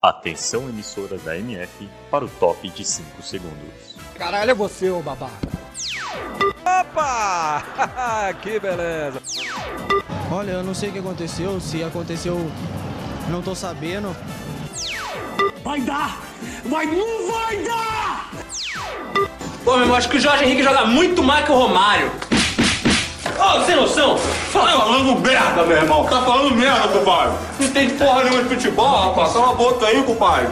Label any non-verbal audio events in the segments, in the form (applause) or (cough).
Atenção emissoras da MF para o top de 5 segundos. Caralho, é você, ô babaca. Opa! (laughs) que beleza! Olha, eu não sei o que aconteceu, se aconteceu, não tô sabendo. Vai dar! Vai, não vai dar! Pô, meu irmão, acho que o Jorge Henrique joga muito mais que o Romário. Ô, sem noção! Tá falando merda, meu irmão! Tá falando merda, compadre! Não entende porra nenhuma de futebol, rapaz! Cala a boca aí, compadre!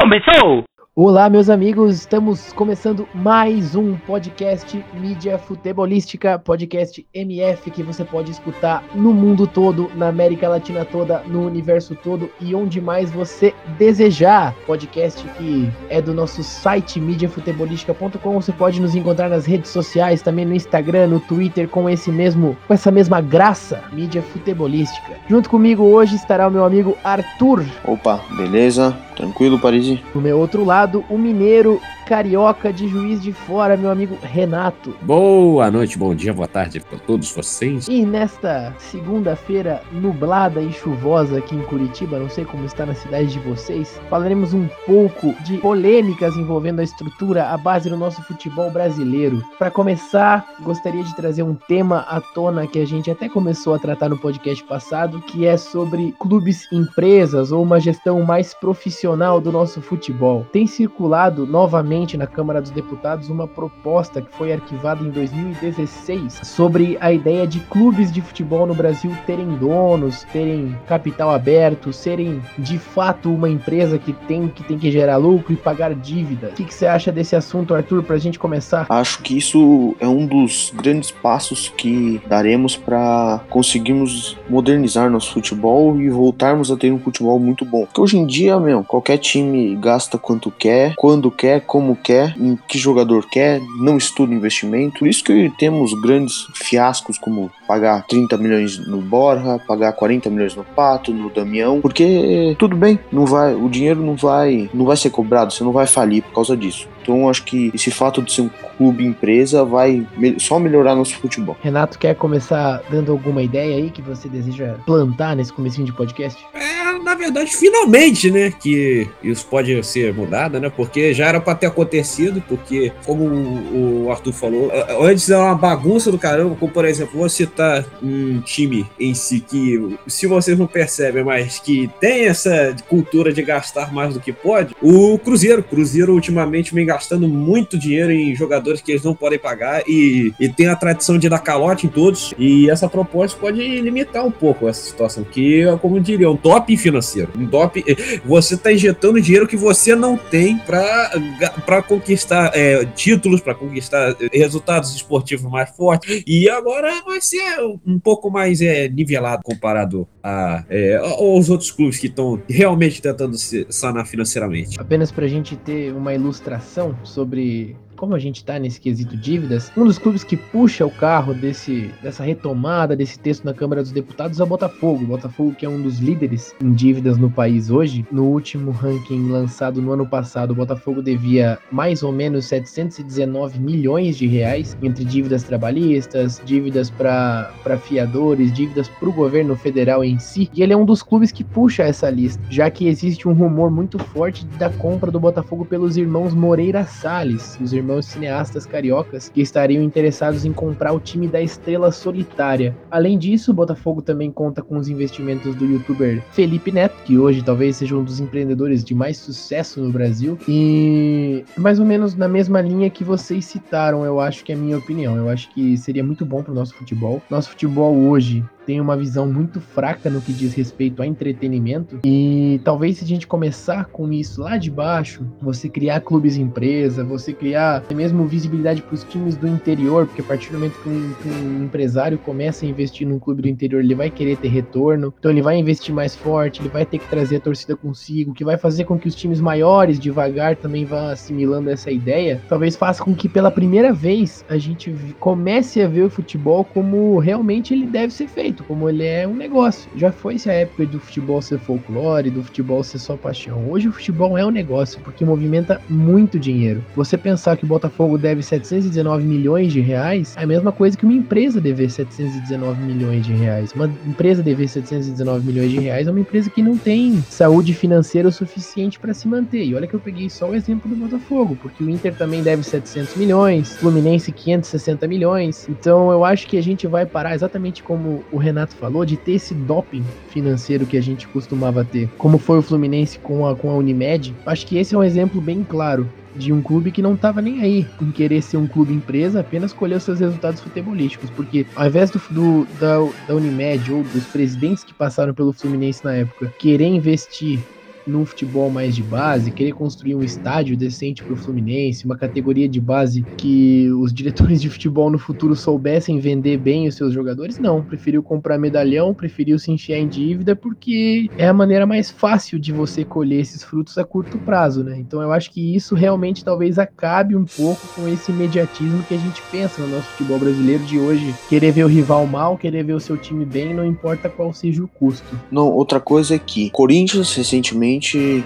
Começou! Olá, meus amigos, estamos começando mais um podcast Mídia Futebolística, podcast MF que você pode escutar no mundo todo, na América Latina toda, no universo todo e onde mais você desejar. Podcast que é do nosso site mídiafutebolística.com. Você pode nos encontrar nas redes sociais, também no Instagram, no Twitter, com esse mesmo, com essa mesma graça, Mídia Futebolística. Junto comigo hoje estará o meu amigo Arthur. Opa, beleza? Tranquilo, Paris? Do meu outro lado, o mineiro carioca de Juiz de Fora, meu amigo Renato. Boa noite, bom dia, boa tarde para todos vocês. E nesta segunda-feira nublada e chuvosa aqui em Curitiba, não sei como está na cidade de vocês, falaremos um pouco de polêmicas envolvendo a estrutura, a base do nosso futebol brasileiro. Para começar, gostaria de trazer um tema à tona que a gente até começou a tratar no podcast passado, que é sobre clubes empresas ou uma gestão mais profissional do nosso futebol. Tem circulado novamente na Câmara dos Deputados uma proposta que foi arquivada em 2016 sobre a ideia de clubes de futebol no Brasil terem donos, terem capital aberto, serem de fato uma empresa que tem que, tem que gerar lucro e pagar dívidas. O que, que você acha desse assunto, Arthur, para a gente começar? Acho que isso é um dos grandes passos que daremos para conseguirmos modernizar nosso futebol e voltarmos a ter um futebol muito bom. Porque hoje em dia, meu, qualquer time gasta quanto quer, quando quer, como quer, em que jogador quer, não estuda investimento. Por isso que temos grandes fiascos como pagar 30 milhões no Borja, pagar 40 milhões no Pato, no Damião, porque tudo bem, não vai, o dinheiro não vai, não vai ser cobrado, você não vai falir por causa disso. Então acho que esse fato de ser um clube empresa vai só melhorar nosso futebol. Renato quer começar dando alguma ideia aí que você deseja plantar nesse comecinho de podcast? É, na verdade, finalmente, né, que isso pode ser mudado, né, porque já era para ter acontecido, porque como o Arthur falou, antes era uma bagunça do caramba, como por exemplo, vou citar um time em si que, se vocês não percebem, mas que tem essa cultura de gastar mais do que pode, o Cruzeiro. Cruzeiro ultimamente vem gastando muito dinheiro em jogadores que eles não podem pagar e, e tem a tradição de dar calote em todos. E essa proposta pode limitar um pouco essa situação, que é como diria, um top financeiro. Um top. Você está injetando dinheiro que você não tem para conquistar é, títulos, para conquistar resultados esportivos mais fortes. E agora vai ser um pouco mais é, nivelado comparado a, é, aos outros clubes que estão realmente tentando se sanar financeiramente. Apenas para a gente ter uma ilustração sobre como a gente está nesse quesito dívidas, um dos clubes que puxa o carro desse, dessa retomada desse texto na Câmara dos Deputados é o Botafogo. O Botafogo, que é um dos líderes em dívidas no país hoje, no último ranking lançado no ano passado, o Botafogo devia mais ou menos 719 milhões de reais entre dívidas trabalhistas, dívidas para fiadores, dívidas para o governo federal em si. E ele é um dos clubes que puxa essa lista, já que existe um rumor muito forte da compra do Botafogo pelos irmãos Moreira Salles, os irmãos cineastas cariocas que estariam interessados em comprar o time da Estrela Solitária. Além disso, o Botafogo também conta com os investimentos do youtuber Felipe Neto, que hoje talvez seja um dos empreendedores de mais sucesso no Brasil. E mais ou menos na mesma linha que vocês citaram, eu acho que é a minha opinião. Eu acho que seria muito bom para o nosso futebol. Nosso futebol hoje tem uma visão muito fraca no que diz respeito a entretenimento. E talvez se a gente começar com isso lá de baixo, você criar clubes empresa, você criar mesmo visibilidade para os times do interior, porque a partir do momento que um, que um, empresário começa a investir num clube do interior, ele vai querer ter retorno. Então ele vai investir mais forte, ele vai ter que trazer a torcida consigo, que vai fazer com que os times maiores devagar também vá assimilando essa ideia. Talvez faça com que pela primeira vez a gente comece a ver o futebol como realmente ele deve ser feito como ele é um negócio. Já foi-se a época do futebol ser folclore, do futebol ser só paixão. Hoje o futebol é um negócio, porque movimenta muito dinheiro. Você pensar que o Botafogo deve 719 milhões de reais, é a mesma coisa que uma empresa dever 719 milhões de reais. Uma empresa dever 719 milhões de reais é uma empresa que não tem saúde financeira o suficiente para se manter. E olha que eu peguei só o exemplo do Botafogo, porque o Inter também deve 700 milhões, Fluminense 560 milhões. Então eu acho que a gente vai parar exatamente como o Renato falou, de ter esse doping financeiro que a gente costumava ter, como foi o Fluminense com a, com a Unimed. Acho que esse é um exemplo bem claro de um clube que não estava nem aí em querer ser um clube empresa, apenas colher seus resultados futebolísticos. Porque ao invés do, do da, da Unimed ou dos presidentes que passaram pelo Fluminense na época querer investir num futebol mais de base, querer construir um estádio decente para o Fluminense, uma categoria de base que os diretores de futebol no futuro soubessem vender bem os seus jogadores, não. Preferiu comprar medalhão, preferiu se encher em dívida, porque é a maneira mais fácil de você colher esses frutos a curto prazo, né? Então eu acho que isso realmente talvez acabe um pouco com esse imediatismo que a gente pensa no nosso futebol brasileiro de hoje. Querer ver o rival mal, querer ver o seu time bem, não importa qual seja o custo. Não, outra coisa é que Corinthians recentemente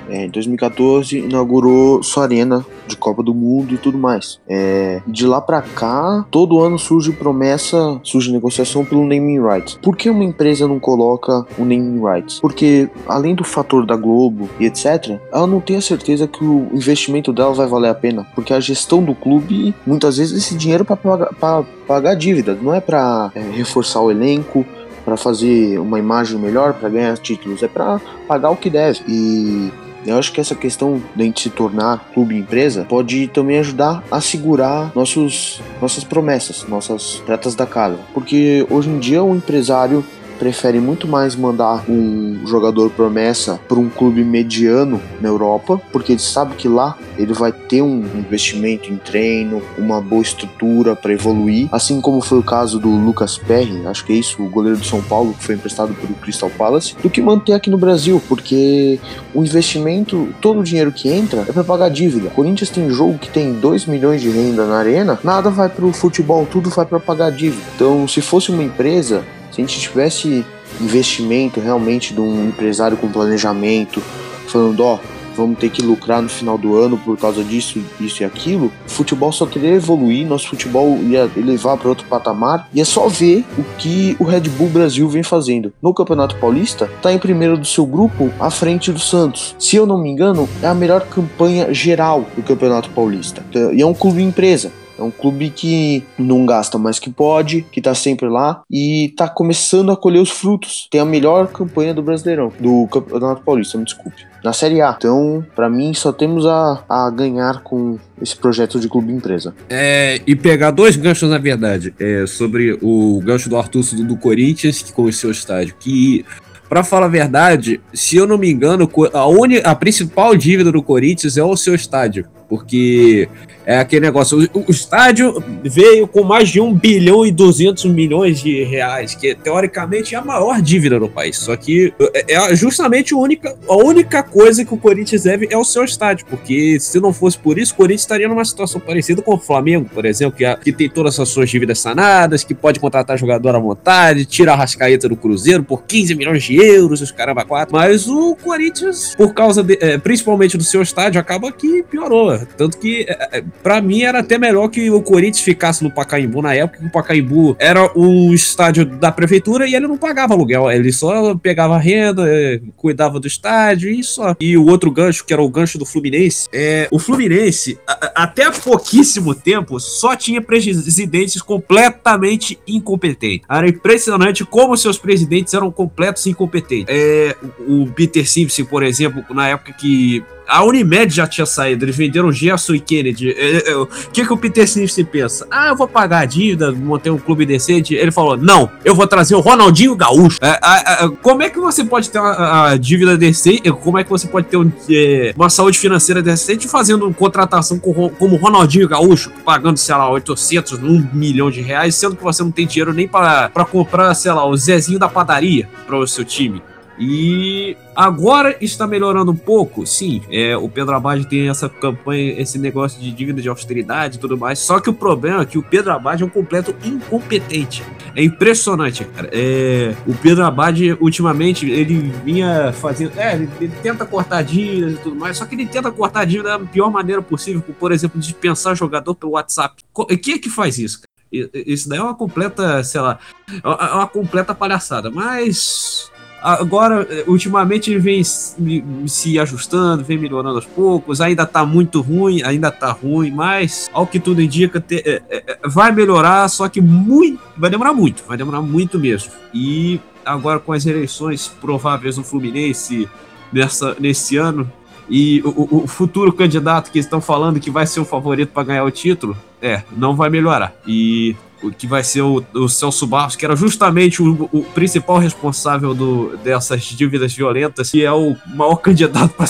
é, em 2014, inaugurou sua arena de Copa do Mundo e tudo mais. É, de lá para cá, todo ano surge promessa, surge negociação pelo naming rights. Por que uma empresa não coloca o naming rights? Porque além do fator da Globo e etc, ela não tem a certeza que o investimento dela vai valer a pena, porque a gestão do clube muitas vezes esse dinheiro para pagar, pagar dívidas, não é para é, reforçar o elenco, para fazer uma imagem melhor, para ganhar títulos, é para pagar o que deve. E eu acho que essa questão de a gente se tornar clube empresa pode também ajudar a segurar nossos, nossas promessas, nossas pratas da casa. Porque hoje em dia o empresário prefere muito mais mandar um jogador promessa para um clube mediano na Europa, porque ele sabe que lá ele vai ter um investimento em treino, uma boa estrutura para evoluir, assim como foi o caso do Lucas Perry, acho que é isso, o goleiro do São Paulo que foi emprestado pelo Crystal Palace, do que manter aqui no Brasil, porque o investimento, todo o dinheiro que entra é para pagar dívida. O Corinthians tem jogo que tem 2 milhões de renda na arena, nada vai para o futebol, tudo vai para pagar dívida. Então, se fosse uma empresa se a gente tivesse investimento realmente de um empresário com planejamento, falando, ó, vamos ter que lucrar no final do ano por causa disso, isso e aquilo, o futebol só teria evoluir, nosso futebol ia levar para outro patamar, e é só ver o que o Red Bull Brasil vem fazendo. No Campeonato Paulista, tá em primeiro do seu grupo, à frente do Santos. Se eu não me engano, é a melhor campanha geral do Campeonato Paulista. E é um clube empresa. É um clube que não gasta mais que pode, que tá sempre lá e tá começando a colher os frutos. Tem a melhor campanha do Brasileirão, do Campeonato Paulista, me desculpe. Na Série A. Então, para mim, só temos a, a ganhar com esse projeto de clube empresa. É, e pegar dois ganchos, na verdade, é, sobre o gancho do Arthur do, do Corinthians, que com o seu estádio, que para falar a verdade, se eu não me engano, a, uni, a principal dívida do Corinthians é o seu estádio. Porque é aquele negócio. O, o, estádio veio com mais de 1 bilhão e 200 milhões de reais, que teoricamente é a maior dívida do país. Só que é, é justamente a única, a única coisa que o Corinthians deve é o seu estádio. Porque se não fosse por isso, o Corinthians estaria numa situação parecida com o Flamengo, por exemplo, que, que tem todas as suas dívidas sanadas, que pode contratar jogador à vontade, tira a rascaeta do Cruzeiro por 15 milhões de euros, os caramba quatro. Mas o Corinthians, por causa de, é, principalmente do seu estádio, acaba que piorou. Tanto que é, é para mim era até melhor que o Corinthians ficasse no Pacaembu na época, que o Pacaembu era um estádio da prefeitura e ele não pagava aluguel, ele só pegava renda, é, cuidava do estádio e só. E o outro gancho, que era o gancho do Fluminense, é, o Fluminense, a, até pouquíssimo tempo, só tinha presidentes completamente incompetentes. Era impressionante como seus presidentes eram completos incompetentes. É, o Peter Simpson, por exemplo, na época que a Unimed já tinha saído, eles venderam Gerson e Kennedy. É, é, o que, que o Peter Simpson pensa? Ah, eu vou pagar a dívida, manter um clube decente. Ele falou: não, eu vou trazer o Ronaldinho Gaúcho. É, é, é como é que você pode ter uma, dívida decente? Como é que você pode ter um, é, uma saúde financeira decente fazendo contratação com, como Ronaldinho Gaúcho, pagando, sei lá, 800, 1 milhão de reais, sendo que você não tem dinheiro nem para comprar, sei lá, o Zezinho da padaria para o seu time? E agora está melhorando um pouco, sim. É, o Pedro Abad tem essa campanha, esse negócio de dívida de austeridade e tudo mais. Só que o problema é que o Pedro Abad é um completo incompetente. É impressionante, cara. É, o Pedro Abad, ultimamente, ele vinha fazendo. É, ele, tenta cortar dívidas e tudo mais, só que ele tenta cortar dívida da pior maneira possível, por exemplo, dispensar jogador pelo WhatsApp. Quem é que faz isso? Isso daí é uma completa, sei lá, é uma completa palhaçada. Mas agora, ultimamente, ele vem se ajustando, vem melhorando aos poucos. Ainda tá muito ruim, ainda tá ruim, mas ao que tudo indica, te, é, é, vai melhorar, só que muito, vai demorar muito, vai demorar muito mesmo. E agora com as eleições prováveis no Fluminense nessa, nesse ano, e o, o, futuro candidato que estão falando que vai ser o favorito para ganhar o título, é, não vai melhorar. E que vai ser o, o Celso Barros, que era justamente o, o principal responsável do, dessas dívidas violentas, e é o maior candidato para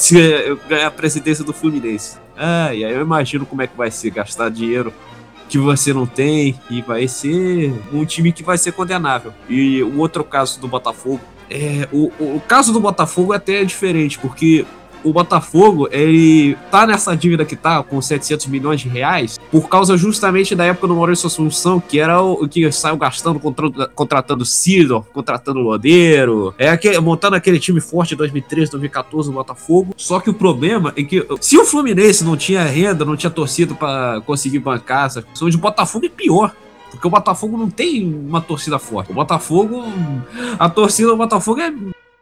ganhar a presidência do Fluminense. Ah, e aí eu imagino como é que vai ser gastar dinheiro que você não tem, e vai ser um time que vai ser condenável. E o outro caso do Botafogo, é, o, o caso do Botafogo é até diferente, porque o Botafogo, ele tá nessa dívida que tá, com 700 milhões de reais, por causa justamente da época do Maurício Assunção, que era o, que saiu gastando, contra, contratando Sidor, contratando Lodeiro, é aquele, montando aquele time forte de 2013, 2014 no Botafogo. Só que o problema é que se o Fluminense não tinha renda, não tinha torcida para conseguir bancar essa questão, o Botafogo é pior. Porque o Botafogo não tem uma torcida forte. O Botafogo. A torcida do Botafogo é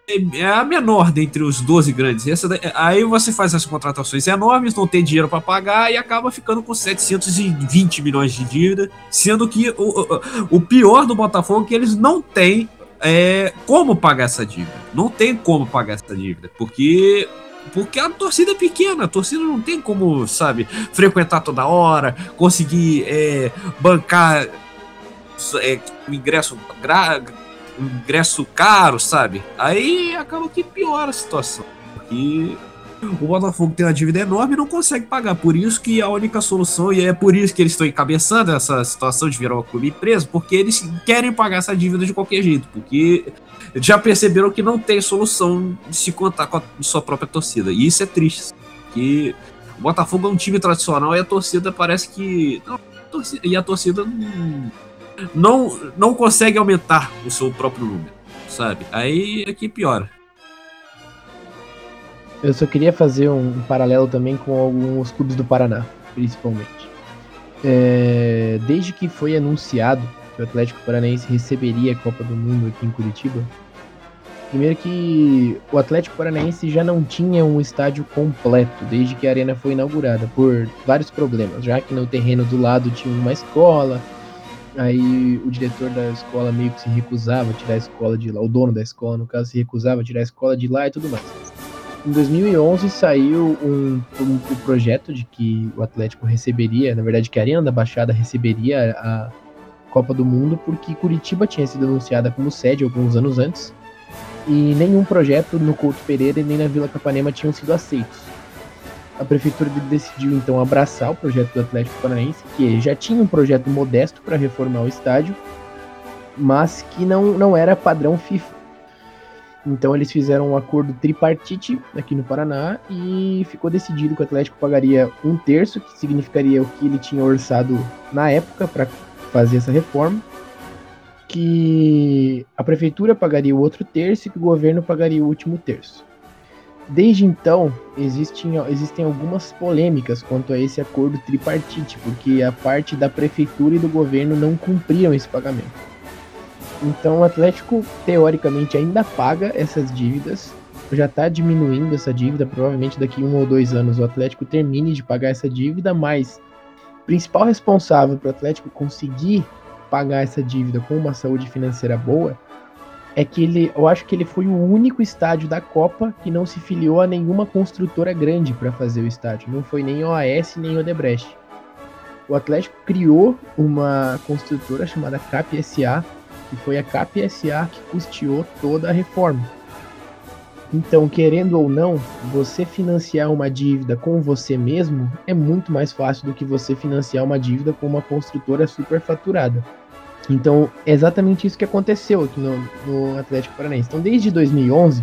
é a menor dentre os 12 grandes. Essa, aí você faz as contratações enormes, não tem dinheiro para pagar e acaba ficando com 720 milhões de dívida, sendo que o, o pior do Botafogo é que eles não têm é, como pagar essa dívida. Não tem como pagar essa dívida, porque porque a torcida é pequena, a torcida não tem como, sabe, frequentar toda hora, conseguir é, bancar é, ingresso ingresso caro, sabe? Aí acaba que piora a situação. E o Botafogo tem uma dívida enorme e não consegue pagar. Por isso que a única solução, e é por isso que eles estão encabeçando essa situação de virar uma clube empresa, porque eles querem pagar essa dívida de qualquer jeito, porque já perceberam que não tem solução de se contar com a sua própria torcida. E isso é triste, porque o Botafogo é um time tradicional e a torcida parece que. Não, e a torcida não não, não consegue aumentar o seu próprio número, sabe? Aí é que piora. Eu só queria fazer um paralelo também com alguns clubes do Paraná, principalmente. É, desde que foi anunciado que o Atlético Paranaense receberia a Copa do Mundo aqui em Curitiba, primeiro que o Atlético Paranaense já não tinha um estádio completo desde que a arena foi inaugurada, por vários problemas, já que no terreno do lado tinha uma escola, Aí o diretor da escola meio que se recusava a tirar a escola de lá, o dono da escola, no caso, se recusava a tirar a escola de lá e tudo mais. Em 2011 saiu um, um, um projeto de que o Atlético receberia, na verdade que a Arena da Baixada receberia a Copa do Mundo, porque Curitiba tinha sido anunciada como sede alguns anos antes, e nenhum projeto no Couto Pereira e nem na Vila Capanema tinham sido aceitos a prefeitura decidiu então abraçar o projeto do Atlético Paranaense, que já tinha um projeto modesto para reformar o estádio, mas que não, não era padrão FIFA. Então eles fizeram um acordo tripartite aqui no Paraná e ficou decidido que o Atlético pagaria um terço, que significaria o que ele tinha orçado na época para fazer essa reforma, que a prefeitura pagaria o outro terço e que o governo pagaria o último terço. Desde então, existem, existem algumas polêmicas quanto a esse acordo tripartite, porque a parte da prefeitura e do governo não cumpriram esse pagamento. Então, o Atlético, teoricamente, ainda paga essas dívidas, já está diminuindo essa dívida, provavelmente daqui um ou dois anos o Atlético termine de pagar essa dívida, mas o principal responsável para o Atlético conseguir pagar essa dívida com uma saúde financeira boa é que ele, eu acho que ele foi o único estádio da Copa que não se filiou a nenhuma construtora grande para fazer o estádio. Não foi nem OAS nem Odebrecht. O Atlético criou uma construtora chamada CAP SA, que foi a CAP SA que custeou toda a reforma. Então, querendo ou não, você financiar uma dívida com você mesmo é muito mais fácil do que você financiar uma dívida com uma construtora superfaturada. Então, é exatamente isso que aconteceu aqui no, no Atlético Paranaense. Então, desde 2011,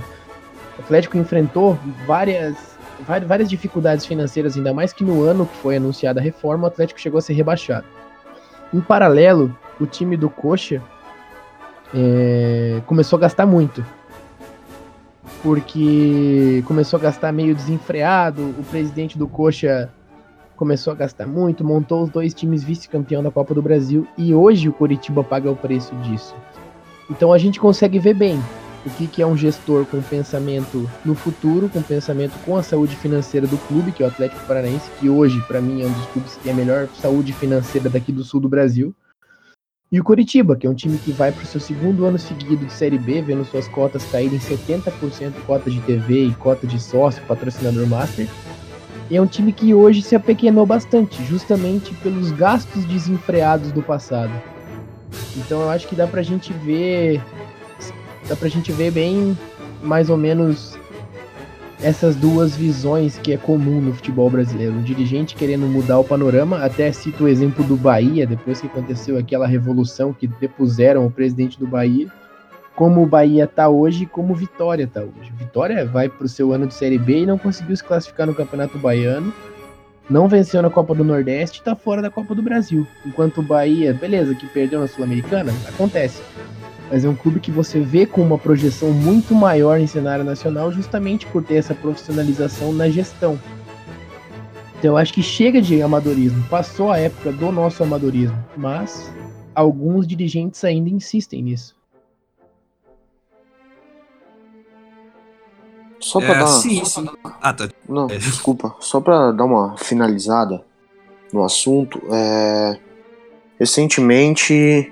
o Atlético enfrentou várias, várias, várias dificuldades financeiras, ainda mais que no ano que foi anunciada a reforma, o Atlético chegou a ser rebaixado. Em paralelo, o time do Coxa é, começou a gastar muito. Porque começou a gastar meio desenfreado, o presidente do Coxa começou a gastar muito, montou os dois times vice-campeão da Copa do Brasil e hoje o Coritiba paga o preço disso. Então a gente consegue ver bem o que, que é um gestor com pensamento no futuro, com pensamento com a saúde financeira do clube, que é o Atlético Paranaense, que hoje, para mim, é um dos clubes que tem a melhor saúde financeira daqui do sul do Brasil. E o Coritiba, que é um time que vai para o seu segundo ano seguido de Série B, vendo suas cotas caírem 70% cota de TV e cota de sócio, patrocinador master. E é um time que hoje se apequenou bastante, justamente pelos gastos desenfreados do passado. Então eu acho que dá pra gente ver. Dá pra gente ver bem mais ou menos essas duas visões que é comum no futebol brasileiro. Um dirigente querendo mudar o panorama, até cito o exemplo do Bahia, depois que aconteceu aquela revolução que depuseram o presidente do Bahia, como o Bahia tá hoje, como o Vitória tá hoje. Vitória vai pro seu ano de Série B e não conseguiu se classificar no Campeonato Baiano, não venceu na Copa do Nordeste e tá fora da Copa do Brasil. Enquanto o Bahia, beleza, que perdeu na Sul-Americana, acontece mas é um clube que você vê com uma projeção muito maior em cenário nacional, justamente por ter essa profissionalização na gestão. Então eu acho que chega de amadorismo, passou a época do nosso amadorismo, mas alguns dirigentes ainda insistem nisso. Só para É, dar. sim, sim. Ah, tá. Não, É. desculpa. Só para dar uma finalizada no assunto, é... recentemente,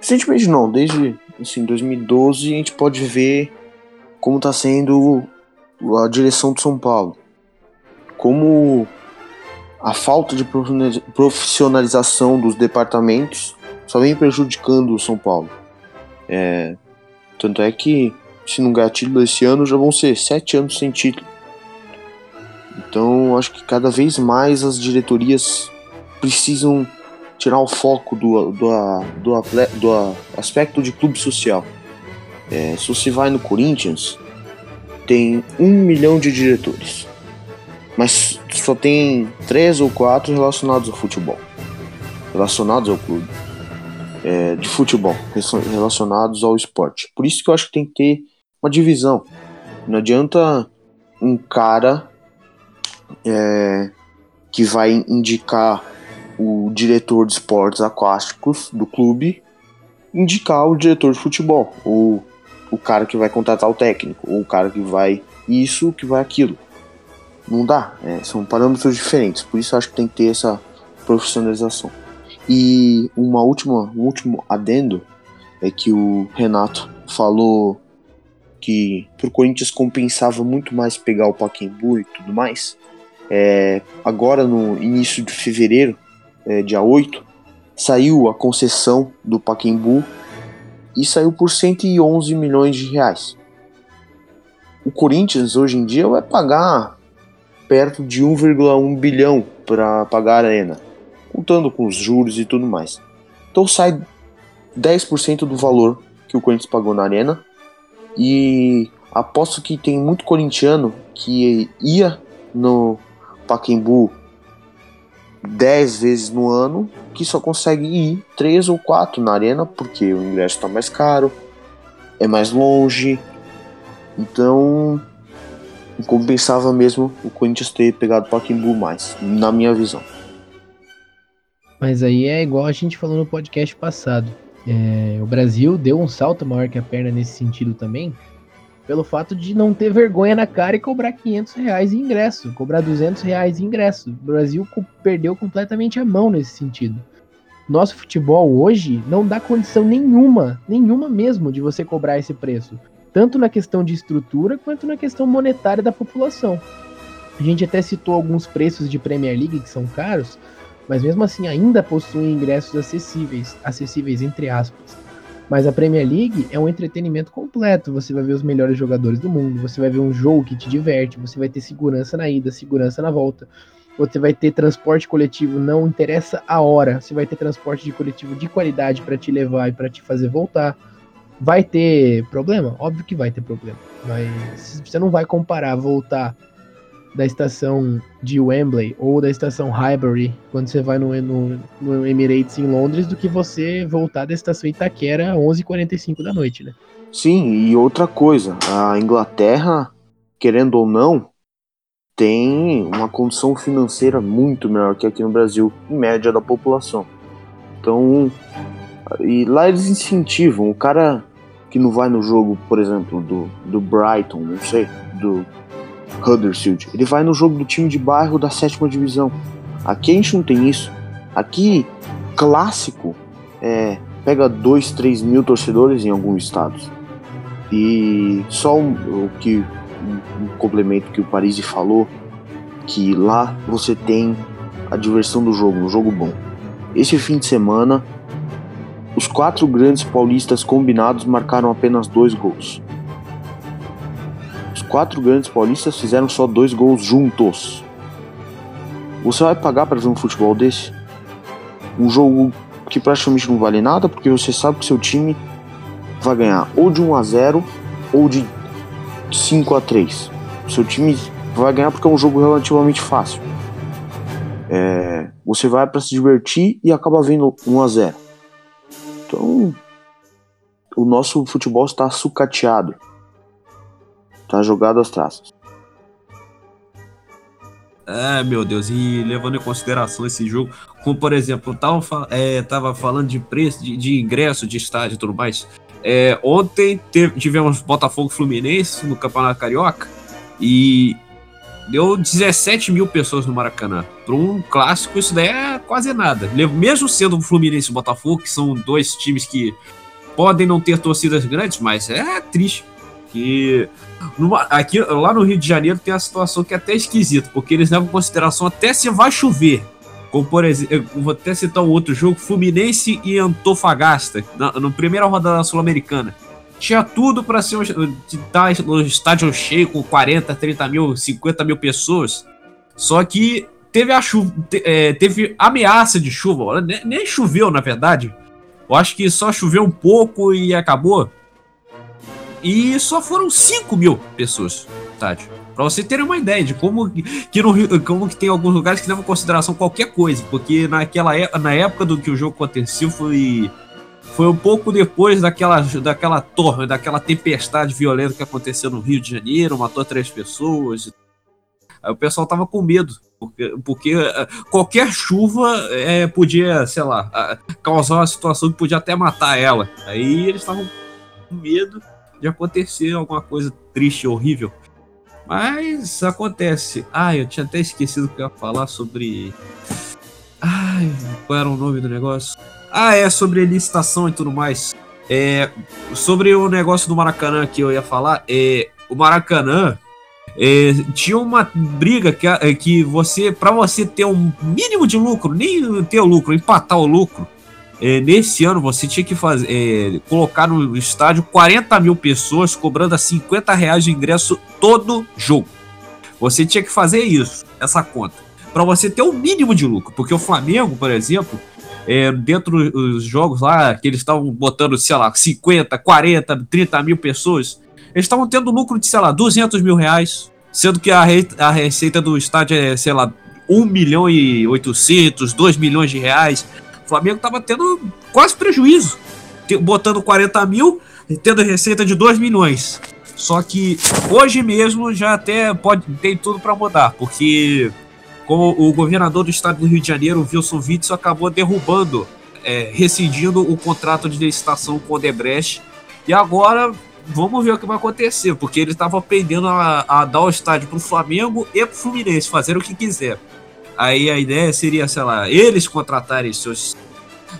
recentemente não, desde assim 2012 a gente pode ver como está sendo a direção do São Paulo, como a falta de profissionaliza- profissionalização dos departamentos só vem prejudicando o São Paulo. É... Tanto é que se não ganhar título esse ano, já vão ser sete anos sem título. Então, acho que cada vez mais as diretorias precisam tirar o foco do, do, do, do aspecto de clube social. É, se você vai no Corinthians, tem um milhão de diretores, mas só tem três ou quatro relacionados ao futebol, relacionados ao clube, é, de futebol, relacionados ao esporte. Por isso que eu acho que tem que ter uma divisão. Não adianta um cara é, que vai indicar o diretor de esportes aquáticos do clube indicar o diretor de futebol, ou o cara que vai contratar o técnico, ou o cara que vai isso, que vai aquilo. Não dá, é, são parâmetros diferentes, por isso acho que tem que ter essa profissionalização. E uma última, um último adendo é que o Renato falou que pro Corinthians compensava muito mais pegar o Pacaembu e tudo mais. É, agora no início de fevereiro, é, dia 8, saiu a concessão do Pacaembu e saiu por 111 milhões de reais. O Corinthians hoje em dia vai pagar perto de 1,1 bilhão para pagar a arena, contando com os juros e tudo mais. Então sai 10% do valor que o Corinthians pagou na arena e aposto que tem muito corintiano que ia no Pacaembu 10 vezes no ano que só consegue ir 3 ou 4 na arena porque o ingresso está mais caro, é mais longe. Então compensava mesmo o Corinthians ter pegado o Pacaembu mais, na minha visão. Mas aí é igual a gente falou no podcast passado. É, o Brasil deu um salto maior que a perna nesse sentido também, pelo fato de não ter vergonha na cara e cobrar 500 reais em ingresso, cobrar 200 reais em ingresso. O Brasil perdeu completamente a mão nesse sentido. Nosso futebol hoje não dá condição nenhuma, nenhuma mesmo, de você cobrar esse preço, tanto na questão de estrutura quanto na questão monetária da população. A gente até citou alguns preços de Premier League que são caros, mas mesmo assim ainda possuem ingressos acessíveis, acessíveis entre aspas. Mas a Premier League é um entretenimento completo. Você vai ver os melhores jogadores do mundo, você vai ver um jogo que te diverte, você vai ter segurança na ida, segurança na volta. Você vai ter transporte coletivo, não interessa a hora. Você vai ter transporte de coletivo de qualidade para te levar e para te fazer voltar. Vai ter problema? Óbvio que vai ter problema. Mas você não vai comparar voltar da estação de Wembley ou da estação Highbury quando você vai no, no, no Emirates em Londres do que você voltar da estação Itaquera às 11h45 da noite, né? Sim, e outra coisa, a Inglaterra, querendo ou não, tem uma condição financeira muito melhor que aqui no Brasil, em média da população. Então, e lá eles incentivam o cara que não vai no jogo, por exemplo, do, do Brighton, não sei, do Huddersfield, ele vai no jogo do time de bairro da sétima divisão. Aqui a gente não tem isso. Aqui, clássico, é, pega 2, 3 mil torcedores em alguns estados. E só um, o que um, complemento que o Parisi falou, que lá você tem a diversão do jogo, um jogo bom. Esse fim de semana, os quatro grandes paulistas combinados marcaram apenas dois gols. Quatro grandes paulistas fizeram só dois gols juntos. Você vai pagar para ver um futebol desse? Um jogo que praticamente não vale nada, porque você sabe que seu time vai ganhar ou de 1 a 0 ou de 5 a 3. Seu time vai ganhar porque é um jogo relativamente fácil. É, você vai para se divertir e acaba vendo 1 a 0. Então, o nosso futebol está sucateado. Está jogado às traças. É, meu Deus, e levando em consideração esse jogo, como por exemplo, eu tava, é, tava falando de preço, de, de, ingresso de estádio e tudo mais. É, ontem teve, tivemos Botafogo Fluminense no Campeonato Carioca e deu 17 mil pessoas no Maracanã. Para um clássico, isso daí é quase nada. Mesmo sendo o Fluminense e o Botafogo, que são dois times que podem não ter torcidas grandes, mas é triste. Que numa, aqui, lá no Rio de Janeiro tem a situação que é até esquisita, porque eles levam em consideração até se vai chover. Como por exemplo, vou até citar um outro jogo, Fluminense e Antofagasta, na, na primeira rodada sul-americana. Tinha tudo para ser estar no estádio cheio com 40, 30 mil, 50 mil pessoas. Só que teve a chuva, é, teve ameaça de chuva, nem choveu na verdade. Eu acho que só choveu um pouco e acabou. E só foram 5 mil pessoas estádio. Pra você ter uma ideia de como que no como que tem alguns lugares que levam em consideração qualquer coisa, porque naquela na época do que o jogo aconteceu foi foi um pouco depois daquela daquela torre, daquela tempestade violenta que aconteceu no Rio de Janeiro, matou três pessoas. Aí o pessoal tava com medo, porque, porque eh, qualquer chuva é, podia, sei lá, causar uma situação que podia até matar ela. Aí eles estavam com medo de acontecer alguma coisa triste, horrível. Mas acontece. Ah, eu tinha até esquecido que eu ia falar sobre. Ai, qual era o nome do negócio? Ah, é sobre licitação e tudo mais. É, sobre o negócio do Maracanã que eu ia falar, é, o Maracanã é, tinha uma briga que, é, que você, para você ter um mínimo de lucro, nem ter o lucro, empatar o lucro, é, nesse ano você tinha que fazer, é, colocar no estádio 40 mil pessoas cobrando a 50 reais de ingresso todo jogo. Você tinha que fazer isso, essa conta, para você ter o um mínimo de lucro. Porque o Flamengo, por exemplo, é, dentro dos jogos lá, que eles estavam botando, sei lá, 50, 40, 30 mil pessoas, eles estavam tendo lucro de, sei lá, 200 mil reais, sendo que a, re a receita do estádio é, sei lá, 1 milhão e 800, 2 milhões de reais. O Flamengo tava tendo quase prejuízo, botando 40 mil e tendo receita de 2 milhões. Só que hoje mesmo já até pode tem tudo para mudar, porque o governador do estado do Rio de Janeiro, Wilson Witzel, acabou derrubando, é, rescindindo o contrato de licitação com o Debrecht. E agora vamos ver o que vai acontecer, porque ele estava aprendendo a, a, dar o estádio para o Flamengo e para o Fluminense, fazer o que quiser. Aí a ideia seria, sei lá, eles contratarem seus,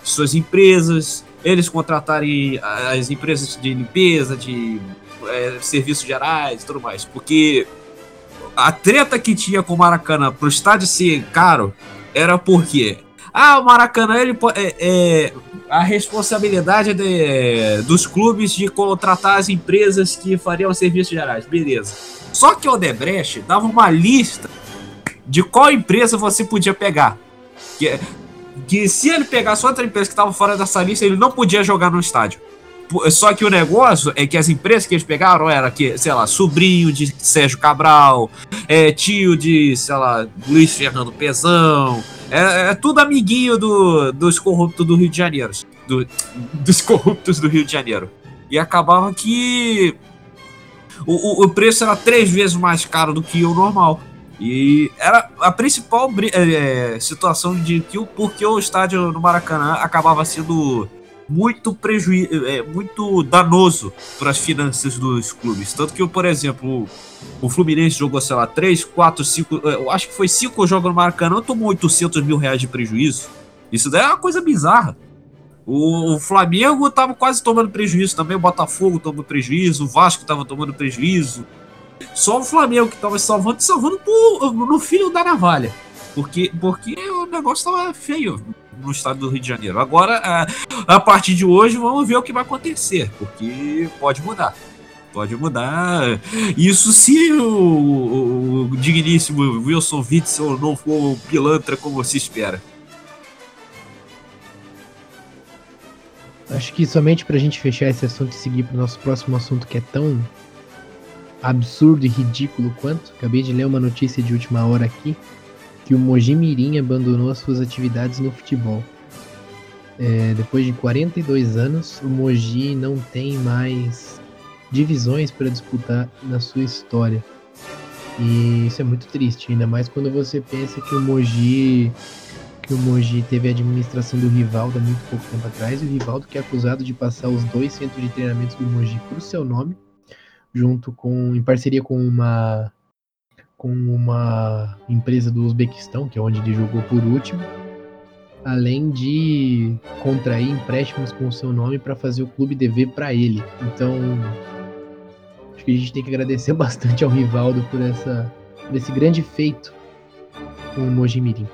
suas empresas, eles contratarem as empresas de limpeza, de é, serviços gerais e tudo mais. Porque a treta que tinha com o Maracanã pro estádio ser caro era porque. Ah, o Maracanã, ele é, é a responsabilidade é de, dos clubes de contratar as empresas que fariam serviços gerais. Beleza. Só que o Odebrecht dava uma lista de qual empresa você podia pegar. Que, que se ele pegasse outra empresa que estava fora dessa lista, ele não podia jogar no estádio. Só que o negócio é que as empresas que eles pegaram era que, sei lá, sobrinho de Sérgio Cabral, é, tio de, sei lá, Luiz Fernando Pezão. É, é tudo amiguinho do, dos corruptos do Rio de Janeiro. do- dos corruptos do Rio de Janeiro. E acabava que o, o, o preço era três vezes mais caro do que o normal. E era a principal bri- é, situação de que o porque o estádio no Maracanã acabava sendo muito prejuízo, é, muito danoso para as finanças dos clubes. Tanto que, por exemplo, o Fluminense jogou, sei lá, 3, 4, 5, é, eu acho que foi 5 jogos no Maracanã, tomou 800 mil reais de prejuízo. Isso daí é uma coisa bizarra. O, Flamengo tava quase tomando prejuízo também, o Botafogo tomou prejuízo, o Vasco tava tomando prejuízo. Só o Flamengo que tava salvando, salvando por- no filho da navalha. Porque, porque o negócio tava feio no estado do Rio de Janeiro. Agora, a, a partir de hoje, vamos ver o que vai acontecer, porque pode mudar. Pode mudar. Isso se o, o- o digníssimo Wilson Witzel não for pilantra como se espera. Acho que somente pra gente fechar esse assunto e seguir pro nosso próximo assunto que é tão absurdo e ridículo quanto. Acabei de ler uma notícia de última hora aqui que o Mogi Mirim abandonou as suas atividades no futebol. É, depois de 42 anos, o Mogi não tem mais divisões para disputar na sua história. E isso é muito triste, ainda mais quando você pensa que o Mogi que o Mogi teve a administração do Rivaldo há muito pouco tempo atrás, e o Rivaldo que é acusado de passar os dois centros de treinamentos do Mogi por seu nome, junto com em parceria com uma com uma empresa do Uzbequistão, que é onde ele jogou por último, além de contrair empréstimos com o seu nome para fazer o clube dever para ele. Então, acho que a gente tem que agradecer (laughs) bastante ao Rivaldo por essa por esse grande feito com o Mogi Mirim.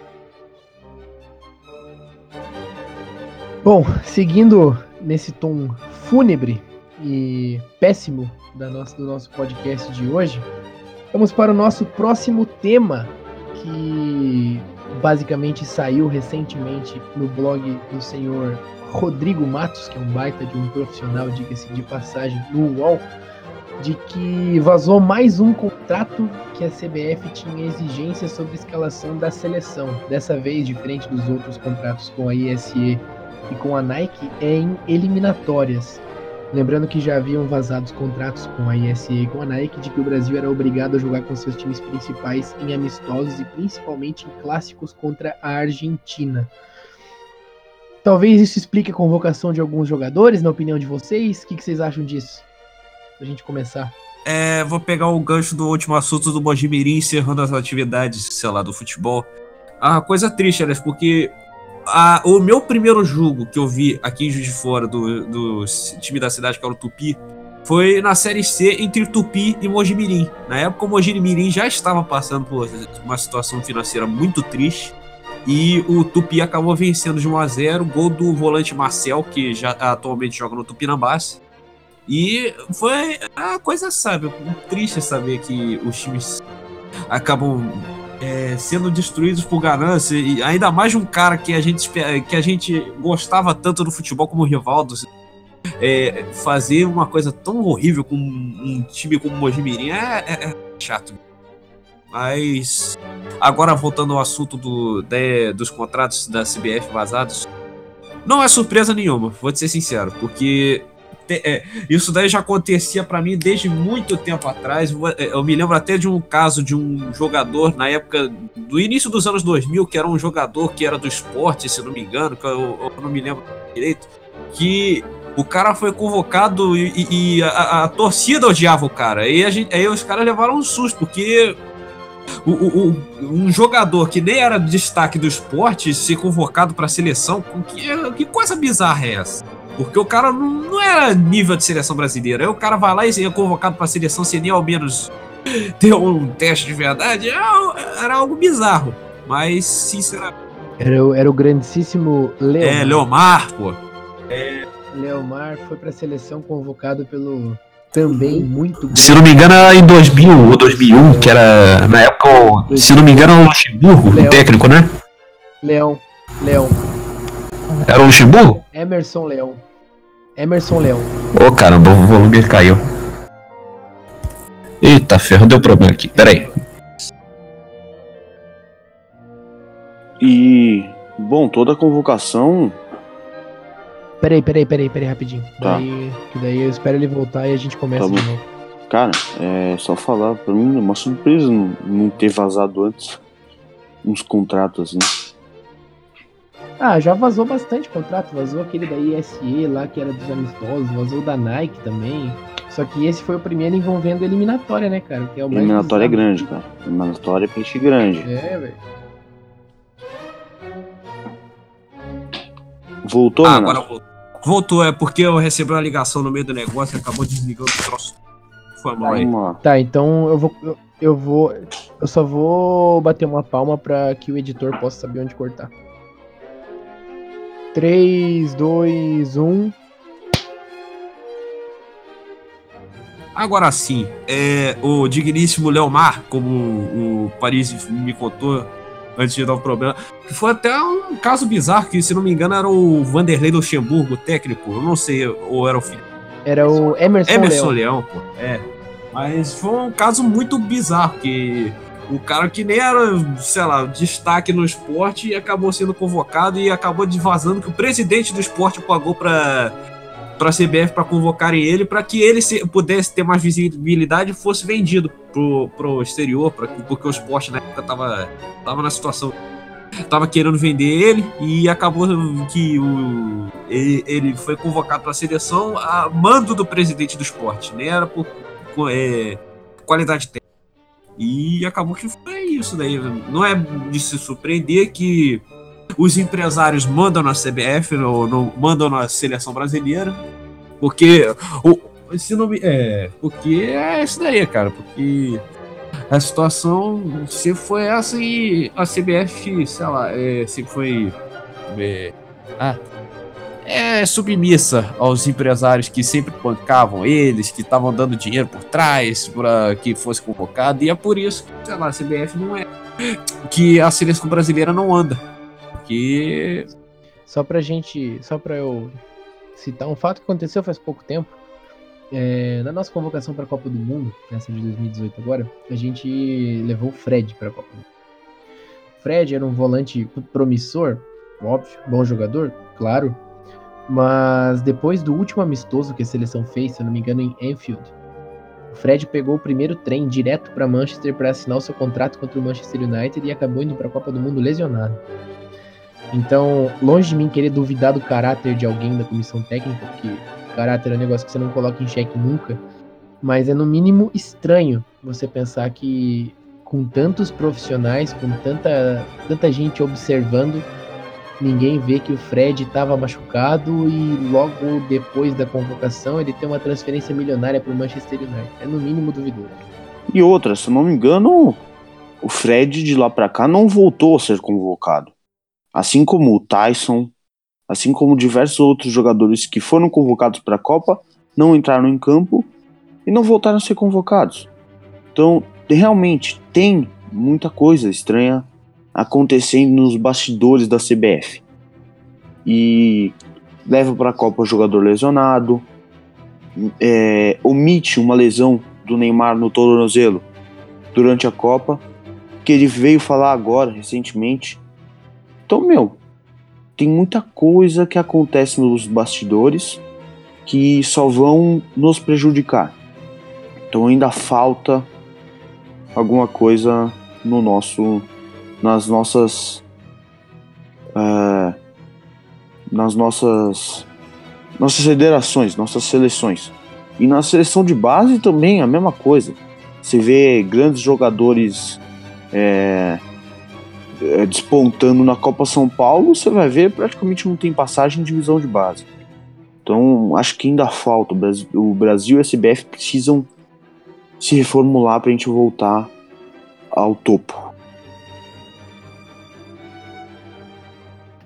Bom, seguindo nesse tom fúnebre e péssimo da nossa, do nosso podcast de hoje, vamos para o nosso próximo tema, que basicamente saiu recentemente no blog do senhor Rodrigo Matos, que é um baita de um profissional, diga-se de passagem, no UOL, de que vazou mais um contrato que a CBF tinha exigências sobre escalação da seleção. Dessa vez, diferente dos outros contratos com a ISE e com a Nike, é em eliminatórias. Lembrando que já haviam vazado os contratos com a ISE e com a Nike de que o Brasil era obrigado a jogar com seus times principais em amistosos e principalmente em clássicos contra a Argentina. Talvez isso explique a convocação de alguns jogadores, na opinião de vocês. O que, vocês acham disso? Pra gente começar. É, vou pegar o gancho do último assunto do Mojimirim encerrando as atividades, sei lá, do futebol. A coisa triste, aliás, porque a- o meu primeiro jogo que eu vi aqui em Juiz de Fora do, do time da cidade, que era o Tupi, foi na Série C entre Tupi e Mojimirim. Na época, o Mojimirim já estava passando por uma situação financeira muito triste. E o Tupi acabou vencendo de 1 a 0 gol do volante Marcel, que já atualmente joga no Tupinambás. E foi a coisa, sabe, triste saber que os times acabam é, sendo destruídos por ganância, e ainda mais de um cara que a gente, que a gente gostava tanto do futebol como o Rivaldo. é, fazer uma coisa tão horrível com um time como o Mojimirim é, é- é chato. Mas agora voltando ao assunto do, de- dos contratos da CBF vazados, não é surpresa nenhuma, vou te ser sincero, porque é, isso daí já acontecia pra mim desde muito tempo atrás. Eu- Eu me lembro até de um caso de um jogador na época do início dos anos 2000, que era um jogador que era do esporte, se não me engano, que eu, eu não me lembro direito, que o cara foi convocado e, e- a, a torcida odiava o cara. E a gente, aí os caras levaram um susto, porque o- o- um jogador que nem era destaque do esporte ser convocado pra seleção, que, que coisa bizarra é essa? Porque o cara não, não era nível de seleção brasileira. Aí o cara vai lá e é convocado pra seleção sem nem ao menos (laughs) ter um teste de verdade. é- Era algo bizarro. Mas, sinceramente. Era, o- era o grandíssimo Leomar. É, Leomar, pô. Leomar foi pra seleção convocado pelo também muito Se não me engano, era em 2000 ou 2001, que era na época com, se não me engano, era o Luxemburgo, Leão. o técnico, né? Leão. Leão. Era o Luxemburgo? Emerson Leão. Emerson Leão. Ô caramba, o volume caiu. Eita ferro, deu problema aqui. Pera aí. E, bom, toda a convocação. Peraí, peraí, peraí, peraí, rapidinho. Tá. Daí, que daí eu espero ele voltar e a gente começa Tá de novo. Cara, é só falar, pra mim é uma surpresa não, não ter vazado antes uns contratos assim. Ah, já vazou bastante contrato. Vazou aquele da ISE lá, que era dos amistosos. Vazou da Nike também. Só que esse foi o primeiro envolvendo eliminatória, né, cara? Que é o mais Eliminatória é grande, cara. Eliminatória é peixe grande. É, velho. Voltou, Ah, agora voltou. Voltou, é porque eu recebi uma ligação no meio do negócio e acabou desligando o troço. Foi mal aí. Vamos lá. Tá, então eu vou. Eu, eu vou. Eu só vou bater uma palma pra que o editor possa saber onde cortar. 3, 2, 1. Agora sim, é, o digníssimo Leomar, como o Paris me contou antes de dar um problema, que foi até um caso bizarro, que se não me engano era o Vanderlei Luxemburgo, o técnico, eu não sei, ou era o filho. Era o Emerson, Emerson Leão. Leão, pô. É. Mas foi um caso muito bizarro, que o cara que nem era, sei lá, destaque no esporte acabou sendo convocado e acabou vazando que o presidente do esporte pagou pra, pra CBF pra convocarem ele, pra que ele se- pudesse ter mais visibilidade e fosse vendido pro, pro exterior, porque o esporte na época tava, tava na situação. Tava querendo vender ele e acabou que o, ele, ele foi convocado para a seleção a mando do presidente do esporte, nem era por é, qualidade técnica. E acabou que foi isso daí. Não é de se surpreender que os empresários mandam na CBF, não, mandam na seleção brasileira, porque o, se não é, porque é isso daí, cara, porque a situação se foi essa e a CBF, sei lá, é, se foi é, ah, é submissa aos empresários que sempre bancavam eles, que estavam dando dinheiro por trás para que fosse convocado, e é por isso que, sei lá, a CBF não é que a seleção brasileira não anda. Que Só pra gente. Só pra eu citar um fato que aconteceu faz pouco tempo. É, na nossa convocação pra Copa do Mundo, nessa de 2018 agora, a gente levou o Fred pra Copa do Mundo. Fred era um volante promissor, óbvio, bom jogador, claro. Mas depois do último amistoso que a seleção fez, se eu não me engano, em Anfield, o Fred pegou o primeiro trem direto pra Manchester para assinar o seu contrato contra o Manchester United e acabou indo pra Copa do Mundo lesionado. Então, longe de mim querer duvidar do caráter de alguém da comissão técnica, porque caráter é um negócio que você não coloca em xeque nunca, mas é no mínimo estranho você pensar que com tantos profissionais, com tanta, tanta gente observando, ninguém vê que o Fred estava machucado e logo depois da convocação ele tem uma transferência milionária para o Manchester United. É no mínimo duvidoso. E outra, se eu não me engano, o Fred de lá pra cá não voltou a ser convocado. Assim como o Tyson, assim como diversos outros jogadores que foram convocados para a Copa, não entraram em campo e não voltaram a ser convocados. Então, realmente tem muita coisa estranha acontecendo nos bastidores da CBF. E leva para a Copa o jogador lesionado, é, omite uma lesão do Neymar no tornozelo durante a Copa, que ele veio falar agora, recentemente. Então, meu, tem muita coisa que acontece nos bastidores que só vão nos prejudicar. Então ainda falta alguma coisa no nosso, nas nossas, é, nas nossas, nossas federações, nossas seleções. E na seleção de base também a mesma coisa. Você vê grandes jogadores é, é, despontando na Copa São Paulo, você vai ver praticamente não tem passagem em divisão de base. Então acho que ainda falta. O Brasil, o Brasil e a CBF precisam se reformular para a gente voltar ao topo.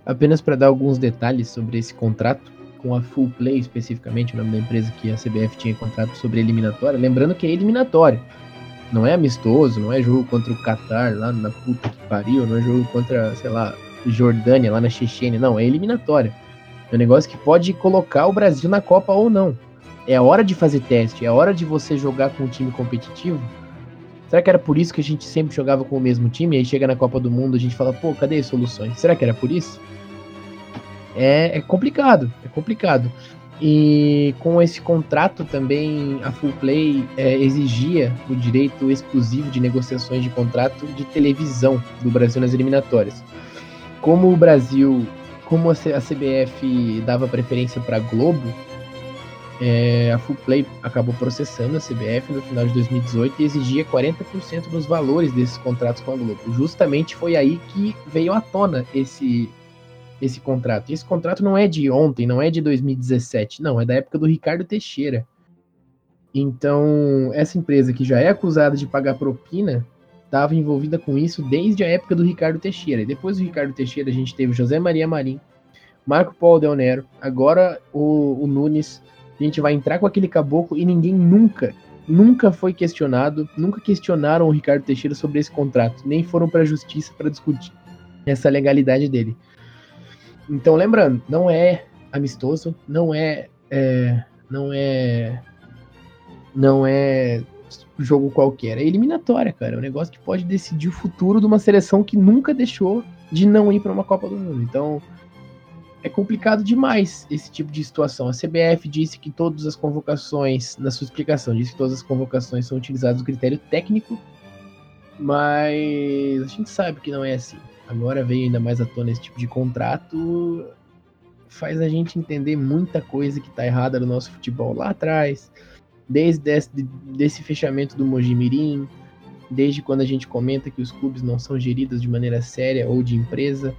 Apenas para dar alguns detalhes sobre esse contrato, com a Full Play especificamente, o nome da empresa que a CBF tinha contrato sobre eliminatória, lembrando que é eliminatória. Não é amistoso, não é jogo contra o Qatar lá na puta que pariu, não é jogo contra, sei lá, Jordânia lá na Chechênia, não, é eliminatória. É um negócio que pode colocar o Brasil na Copa ou não. É a hora de fazer teste, é a hora de você jogar com um time competitivo. Será que era por isso que a gente sempre jogava com o mesmo time? E aí chega na Copa do Mundo, a gente fala, pô, cadê as soluções? Será que era por isso? É, é complicado, é complicado. E com esse contrato também, a Full Play é, exigia o direito exclusivo de negociações de contrato de televisão do Brasil nas eliminatórias. Como o Brasil, como a CBF dava preferência para Globo, é, a Full Play acabou processando a CBF no final de 2018 e exigia 40% dos valores desses contratos com a Globo. Justamente foi aí que veio à tona esse esse contrato. E esse contrato não é de ontem, não é de 2017, não, é da época do Ricardo Teixeira. Então, essa empresa que já é acusada de pagar propina estava envolvida com isso desde a época do Ricardo Teixeira. E depois do Ricardo Teixeira, a gente teve José Maria Marim, Marco Paulo Del Nero, agora o, o Nunes. A gente vai entrar com aquele caboclo e ninguém nunca, nunca foi questionado, nunca questionaram o Ricardo Teixeira sobre esse contrato, nem foram para a justiça para discutir essa legalidade dele. Então, lembrando, não é amistoso, não é, é não é não é jogo qualquer, é eliminatória, cara. É um negócio que pode decidir o futuro de uma seleção que nunca deixou de não ir para uma Copa do Mundo. Então, é complicado demais esse tipo de situação. A CBF disse que todas as convocações, na sua explicação, disse que todas as convocações são utilizadas no critério técnico, mas a gente sabe que não é assim agora veio ainda mais à tona esse tipo de contrato, faz a gente entender muita coisa que tá errada no nosso futebol lá atrás, desde esse, desse fechamento do Mojimirim, desde quando a gente comenta que os clubes não são geridos de maneira séria ou de empresa.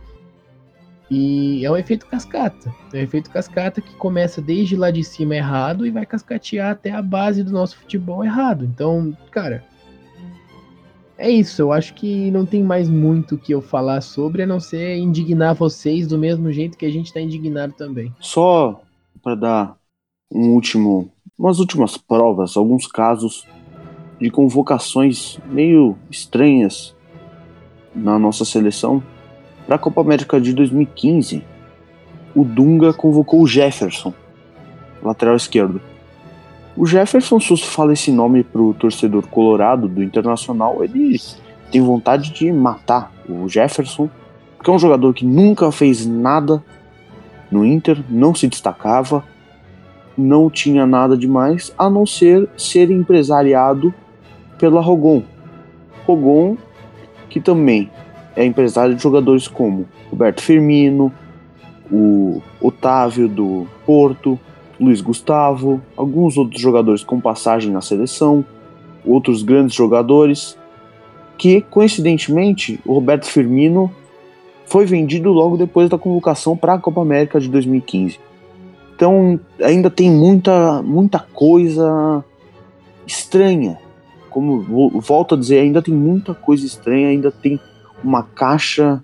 E é um efeito cascata. É um efeito cascata que começa desde lá de cima errado e vai cascatear até a base do nosso futebol errado. Então, cara, é isso, eu acho que não tem mais muito que eu falar sobre, a não ser indignar vocês do mesmo jeito que a gente está indignado também. Só para dar um último, umas últimas provas, alguns casos de convocações meio estranhas na nossa seleção. Para a Copa América de 2015, o Dunga convocou o Jefferson, lateral esquerdo. O Jefferson, se você fala esse nome pro torcedor colorado do Internacional, ele tem vontade de matar o Jefferson, porque é um jogador que nunca fez nada no Inter, não se destacava, não tinha nada demais, a não ser ser empresariado pela Rogon. Rogon, que também é empresário de jogadores como Roberto Firmino, o Otávio do Porto, Luiz Gustavo, alguns outros jogadores com passagem na seleção, outros grandes jogadores, que coincidentemente o Roberto Firmino foi vendido logo depois da convocação para a Copa América de 2015. Então ainda tem muita, muita coisa estranha. Como volto a dizer, ainda tem muita coisa estranha, ainda tem uma caixa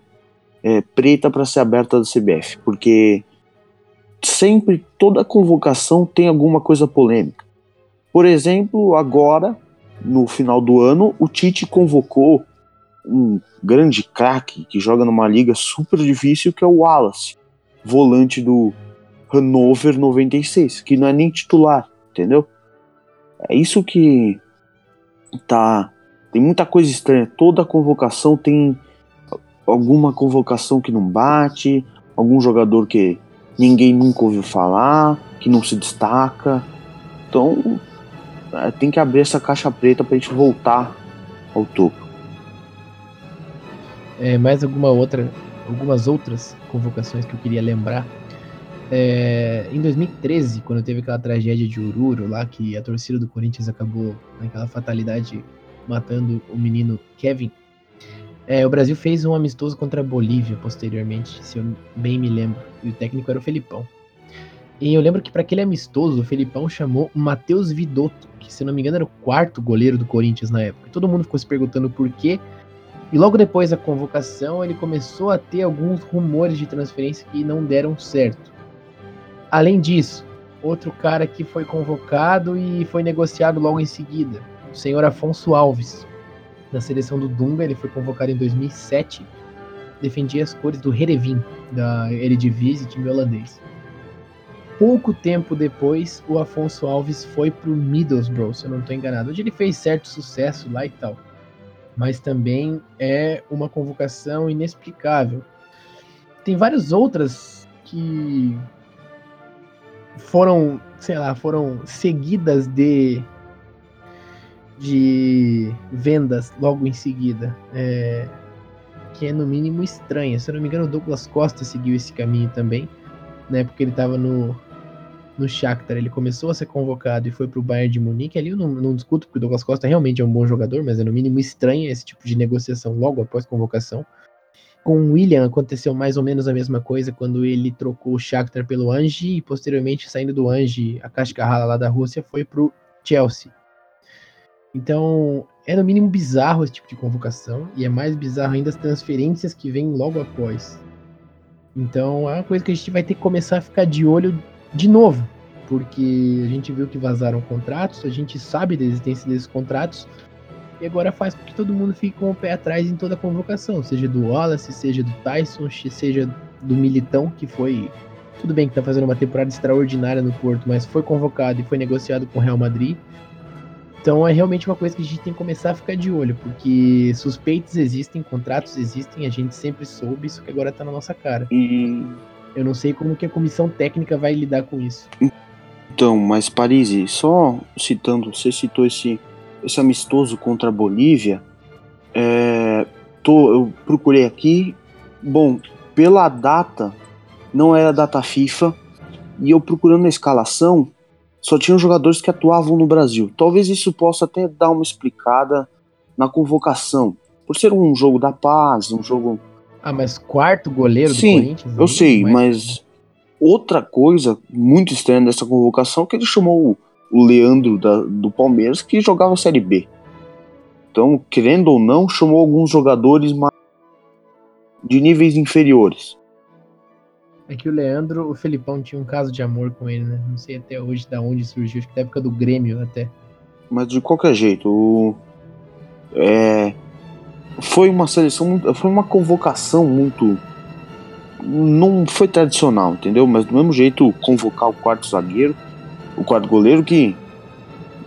é, preta para ser aberta da CBF, porque sempre toda convocação tem alguma coisa polêmica. Por exemplo, agora, no final do ano, o Tite convocou um grande craque que joga numa liga super difícil, que é o Wallace, volante do Hannover 96, que não é nem titular, entendeu? É isso que tá. Tem muita coisa estranha. Toda convocação tem alguma convocação que não bate, algum jogador que ninguém nunca ouviu falar, que não se destaca. Então é, tem que abrir essa caixa preta para a gente voltar ao topo. É, mais alguma outra, algumas outras convocações que eu queria lembrar. É, em 2013, quando teve aquela tragédia de Ururo lá, que a torcida do Corinthians acabou naquela fatalidade matando o menino Kevin, é, o Brasil fez um amistoso contra a Bolívia posteriormente, se eu bem me lembro. E o técnico era o Felipão. E eu lembro que para aquele amistoso, o Felipão chamou o Matheus Vidotto, que se não me engano era o quarto goleiro do Corinthians na época. Todo mundo ficou se perguntando por quê. E logo depois da convocação, ele começou a ter alguns rumores de transferência que não deram certo. Além disso, outro cara que foi convocado e foi negociado logo em seguida, o senhor Afonso Alves, da seleção do Dunga. Ele foi convocado em 2007. Defendia as cores do Herevin, da Eredivisie, time holandês. Pouco tempo depois, o Afonso Alves foi pro Middlesbrough, se eu não estou enganado. Onde ele fez certo sucesso lá e tal. Mas também é uma convocação inexplicável. Tem várias outras que foram, sei lá, foram seguidas de de vendas logo em seguida. É, que é no mínimo estranha. Se eu não me engano, o Douglas Costa seguiu esse caminho também, né? Porque ele estava no no Shakhtar, ele começou a ser convocado e foi para o Bayern de Munique. Ali eu não, não, discuto, porque o Douglas Costa realmente é um bom jogador, mas é no mínimo estranho esse tipo de negociação logo após convocação. Com o William aconteceu mais ou menos a mesma coisa quando ele trocou o Shakhtar pelo Anji e posteriormente saindo do Anji, a Kashkarhala lá da Rússia foi para o Chelsea. Então, é no mínimo bizarro esse tipo de convocação e é mais bizarro ainda as transferências que vêm logo após. Então, é uma coisa que a gente vai ter que começar a ficar de olho de novo, porque a gente viu que vazaram contratos, a gente sabe da existência desses contratos, e agora faz com que todo mundo fique com o pé atrás em toda a convocação, seja do Wallace, seja do Tyson, seja do Militão, que foi. Tudo bem que tá fazendo uma temporada extraordinária no Porto, mas foi convocado e foi negociado com o Real Madrid. Então é realmente uma coisa que a gente tem que começar a ficar de olho, porque suspeitos existem, contratos existem, a gente sempre soube, isso que agora tá na nossa cara. E eu não sei como que a comissão técnica vai lidar com isso. Então, mas Parisi, só citando, você citou esse, esse amistoso contra a Bolívia. É, tô, eu procurei aqui. Bom, pela data, não era data FIFA. E eu procurando a escalação, só tinham jogadores que atuavam no Brasil. Talvez isso possa até dar uma explicada na convocação. Por ser um jogo da paz, um jogo ah, mas quarto goleiro Sim, do Corinthians? eu sei, mas outra coisa muito estranha dessa convocação é que ele chamou o Leandro da, do Palmeiras que jogava Série B. Então, querendo ou não, chamou alguns jogadores de níveis inferiores. É que o Leandro, o Felipão tinha um caso de amor com ele, né? Não sei até hoje da onde surgiu, acho que da época do Grêmio até. Mas de qualquer jeito, o, é, foi uma seleção, foi uma convocação muito. Não foi tradicional, entendeu? Mas do mesmo jeito, convocar o quarto zagueiro, o quarto goleiro que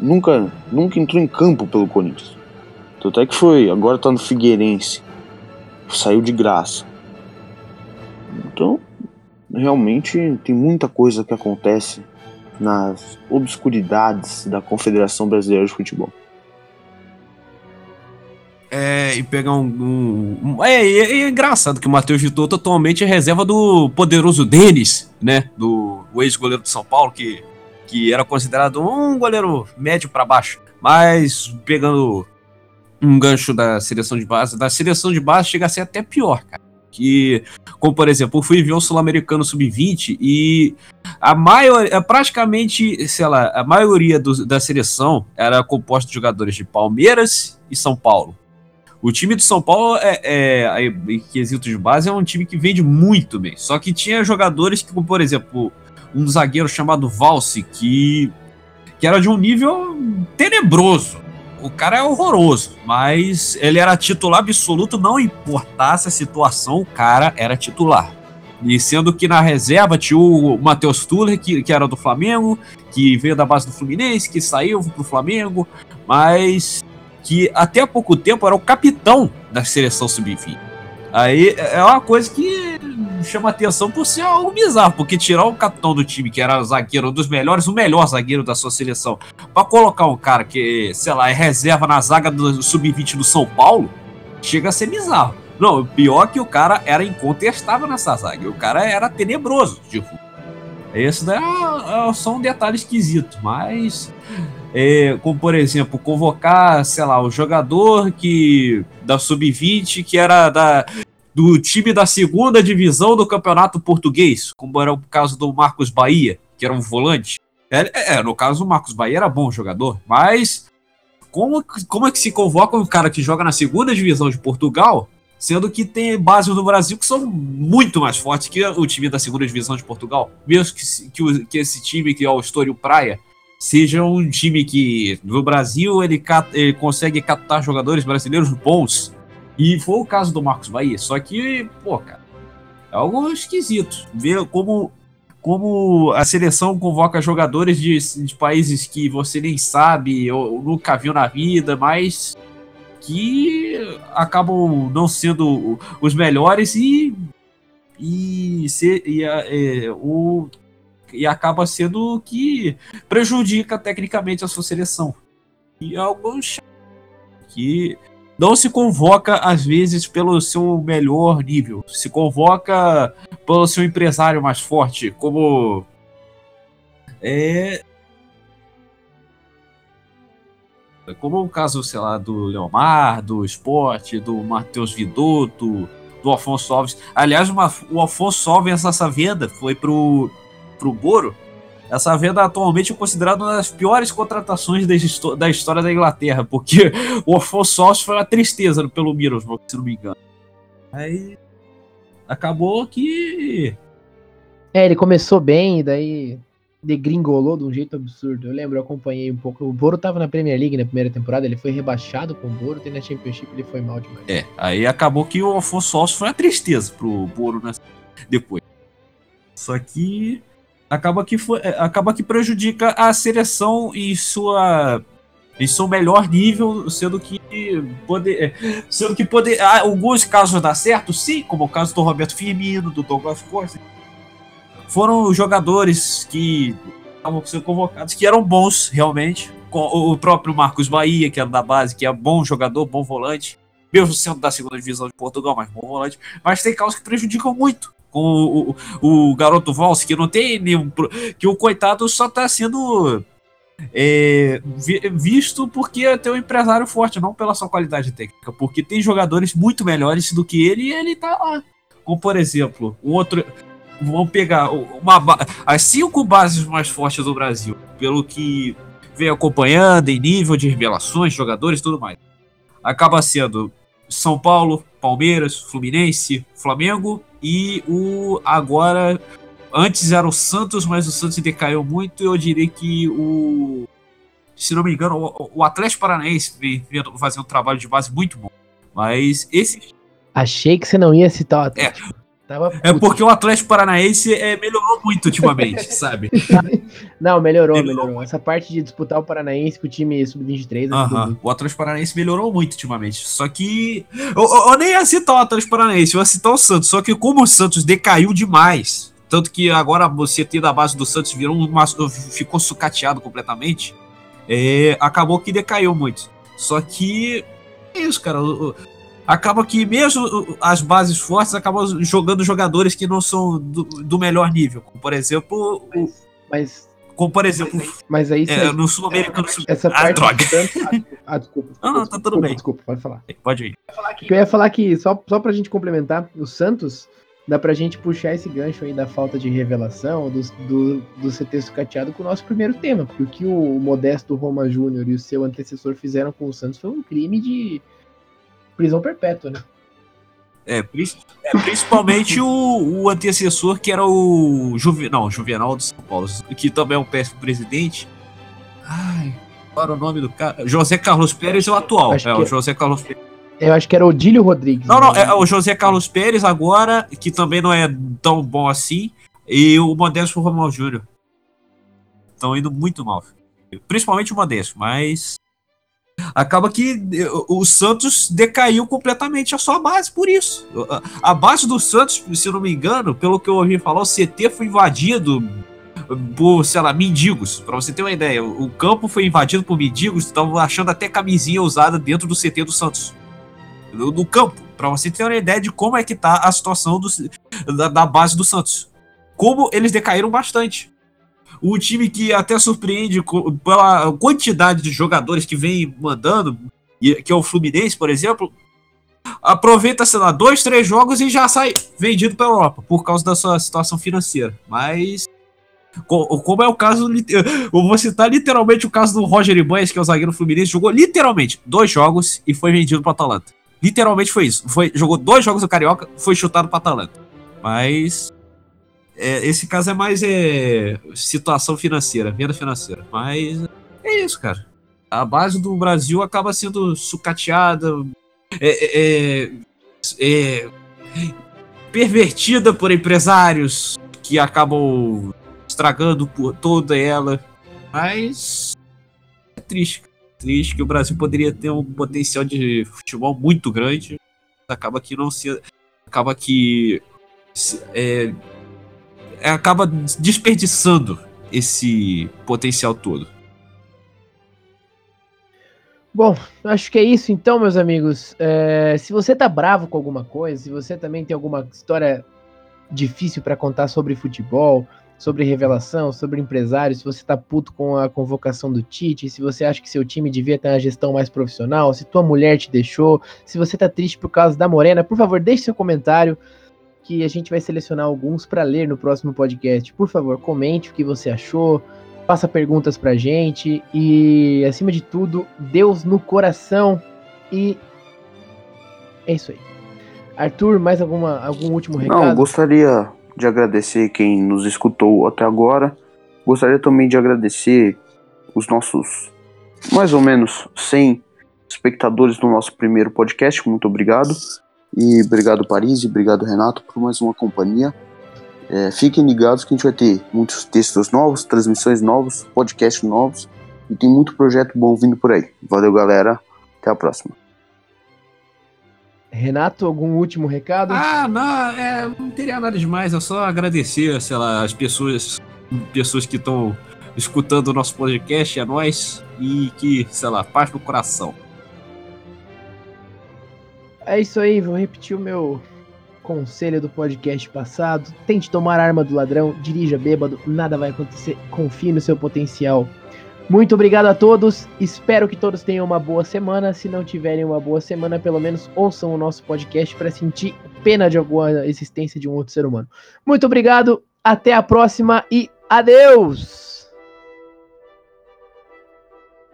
nunca, nunca entrou em campo pelo Corinthians. Tanto é que foi, agora tá no Figueirense. Saiu de graça. Então, realmente tem muita coisa que acontece nas obscuridades da Confederação Brasileira de Futebol é, e pegar um. um, é, é, é, engraçado que o Matheus Vitor atualmente é reserva do poderoso Denis, né? Do ex-goleiro do São Paulo, que, que era considerado um goleiro médio para baixo. Mas pegando um gancho da seleção de base, da seleção de base chega a ser até pior, cara. Que, como por exemplo, eu fui ver o Sul-Americano Sub-20 e a maioria, praticamente, sei lá, a maioria do, da seleção era composta de jogadores de Palmeiras e São Paulo. O time do São Paulo, é, é, em quesito de base, é um time que vende muito bem. Só que tinha jogadores que, como por exemplo, um zagueiro chamado Valse, que, que era de um nível tenebroso. O cara é horroroso, mas ele era titular absoluto, não importasse a situação, o cara era titular. E sendo que na reserva tinha o Matheus Tuller, que, que era do Flamengo, que veio da base do Fluminense, que saiu pro Flamengo, mas que até há pouco tempo era o capitão da seleção sub-20. Aí é uma coisa que chama atenção por ser algo bizarro, porque tirar o capitão do time, que era zagueiro, um dos melhores, o melhor zagueiro da sua seleção, para colocar um cara que, sei lá, é reserva na zaga do sub-20 do São Paulo, chega a ser bizarro. Não, pior é que o cara era incontestável nessa zaga, o cara era tenebroso, tipo. Esse daí é, é só um detalhe esquisito, mas é, como por exemplo, convocar, sei lá, o jogador que da sub-20 que era da, do time da segunda divisão do campeonato português, como era o caso do Marcos Bahia, que era um volante. É, é, no caso, o Marcos Bahia era bom jogador, mas como, como é que se convoca um cara que joga na segunda divisão de Portugal, sendo que tem bases no Brasil que são muito mais fortes que o time da segunda divisão de Portugal? Mesmo que, que, que esse time, que é o Estoril Praia, seja um time que no Brasil ele, ele consegue captar jogadores brasileiros bons. E foi o caso do Marcos Bahia. Só que, pô, cara, é algo esquisito. Ver como, como a seleção convoca jogadores de, de países que você nem sabe ou nunca viu na vida, mas que acabam não sendo os melhores e e, se, e, é, o, e acaba sendo que prejudica tecnicamente a sua seleção. E é chato, que não se convoca às vezes pelo seu melhor nível, se convoca pelo seu empresário mais forte, como é como o caso, sei lá, do Leomar, do Esporte, do Matheus Vidotto, do Afonso Alves. Aliás, uma- o Afonso Alves, essa venda foi pro, pro Boro. Essa venda atualmente é considerada uma das piores contratações da, histó- da história da Inglaterra, porque o Afonso Alves foi uma tristeza pelo Middlesbrough, se não me engano. Aí acabou que É, ele começou bem e daí degringolou de um jeito absurdo. Eu lembro, eu acompanhei um pouco. O Boro tava na Premier League na primeira temporada, ele foi rebaixado com o Boro, e na Championship ele foi mal demais. É, aí acabou que o Afonso Alves foi uma tristeza pro Boro né, depois. Só que acaba que foi, é, acaba que prejudica a seleção em sua em seu melhor nível, sendo que poder, é, sendo que poder, ah, alguns casos dá certo, sim, como o caso do Roberto Firmino, do Douglas Costa. Foram jogadores que estavam sendo convocados que eram bons realmente, o próprio Marcos Bahia, que era da base, que é bom jogador, bom volante mesmo sendo da segunda divisão de Portugal, mas bom volante. Mas tem causas que prejudicam muito. Com o, o, garoto Valls, que não tem nenhum. que o coitado só tá sendo. é, vi- visto porque tem um empresário forte, não pela sua qualidade técnica. Porque tem jogadores muito melhores do que ele e ele tá lá. Como, por exemplo, o outro. Vamos pegar uma, as cinco bases mais fortes do Brasil, pelo que vem acompanhando em nível de revelações, jogadores tudo mais. Acaba sendo são Paulo, Palmeiras, Fluminense, Flamengo e o agora antes era o Santos, mas o Santos decaiu muito. Eu diria que o se não me engano, o, o Atlético Paranaense vem vem fazer um trabalho de base muito bom. Mas esse Achei que você não ia citar o Atlético. Tava é porque o Atlético Paranaense é, melhorou muito ultimamente, (laughs) sabe? Não, melhorou, Melhorou melhorou. Essa parte de disputar o Paranaense com o time sub-23 ajudou Aham, muito. O Atlético Paranaense melhorou muito ultimamente. Só que. Eu, eu- eu nem ia citar o Atlético Paranaense, eu ia citar o Santos. Só que como o Santos decaiu demais, tanto que agora você ter da base do Santos virou uma, ficou sucateado completamente, é, acabou que decaiu muito. Só que. É isso, cara. o- Acaba que mesmo as bases fortes acabam jogando jogadores que não são do, do melhor nível. Como por exemplo. o- Mas, Como por exemplo. mas aí é, no Sul-Americano. Sub- essa Ah, parte droga. Ah, desculpa. Ah, (laughs) desculpa. Não, não, tá desculpa, tudo bem. Desculpa, pode falar. Pode ir. Eu ia falar que, só, só pra gente complementar, o Santos, dá pra gente puxar esse gancho aí da falta de revelação, do, do, do ser ter sucateado com o nosso primeiro tema, porque o que o modesto Roma Júnior e o seu antecessor fizeram com o Santos foi um crime de prisão perpétua, né? É, é, principalmente o, o antecessor, que era o Juve, não, Juvenal de São Paulo, que também é um péssimo presidente. Ai, qual era o nome do cara? José Carlos Pérez é o atual. Acho É, o é. José Carlos Pérez. Eu acho que era Odílio Rodrigues. Não, não, né? é o José Carlos Pérez agora, que também não é tão bom assim, e o Modesto Romão Júnior. Estão indo muito mal. Principalmente o Modesto, mas. Acaba que eh, o Santos decaiu completamente a sua base por isso. A- base do Santos, se não me engano, pelo que eu ouvi falar, o CT foi invadido por, sei lá, mendigos. Pra você ter uma ideia, o campo foi invadido por mendigos, estavam achando até camisinha usada dentro do CT do Santos. No, no campo, Pra você ter uma ideia de como é que tá a situação do, da, da base do Santos. Como eles decaíram bastante. O time que até surpreende pela quantidade de jogadores que vem mandando, que é o Fluminense, por exemplo, aproveita, sei lá, dois, três jogos e já sai vendido pra Europa, por causa da sua situação financeira. Mas Co- Como é o caso, eu vou citar literalmente o caso do Roger Ibanez, que é o zagueiro fluminense, jogou literalmente dois jogos e foi vendido para Atalanta. Literalmente foi isso. Foi, jogou dois jogos no Carioca, foi chutado para Atalanta. Mas é, esse caso é mais é, situação financeira, venda financeira. Mas é isso, cara. A base do Brasil acaba sendo sucateada, é, é, é, pervertida por empresários que acabam estragando por toda ela. Mas é triste. Triste que o Brasil poderia ter um potencial de futebol muito grande. Acaba que não se. Acaba que. É, acaba desperdiçando esse potencial todo. Bom, acho que é isso então, meus amigos. É, se você tá bravo com alguma coisa, se você também tem alguma história difícil para contar sobre futebol, sobre revelação, sobre empresário, se você tá puto com a convocação do Tite, se você acha que seu time devia ter uma gestão mais profissional, se tua mulher te deixou, se você tá triste por causa da Morena, por favor, deixe seu comentário que a gente vai selecionar alguns para ler no próximo podcast. Por favor, comente o que você achou, faça perguntas pra gente e, acima de tudo, Deus no coração e é isso aí. Arthur, mais alguma, algum último recado? Não, gostaria de agradecer quem nos escutou até agora. Gostaria também de agradecer os nossos mais ou menos 100 espectadores do nosso primeiro podcast. Muito obrigado. E obrigado, Paris, e obrigado, Renato, por mais uma companhia. É, fiquem ligados que a gente vai ter muitos textos novos, transmissões novos, podcasts novos e tem muito projeto bom vindo por aí. Valeu, galera. Até a próxima. Renato, algum último recado? Ah, não, é, não teria nada demais, é só agradecer, sei lá, as pessoas, pessoas que estão escutando o nosso podcast, é nós, e que, sei lá, paz no coração. É isso aí, vou repetir o meu conselho do podcast passado. Tente tomar a arma do ladrão, dirija bêbado, nada vai acontecer, confie no seu potencial. Muito obrigado a todos. Espero que todos tenham uma boa semana. Se não tiverem uma boa semana, pelo menos ouçam o nosso podcast para sentir pena de alguma existência de um outro ser humano. Muito obrigado, até a próxima e adeus!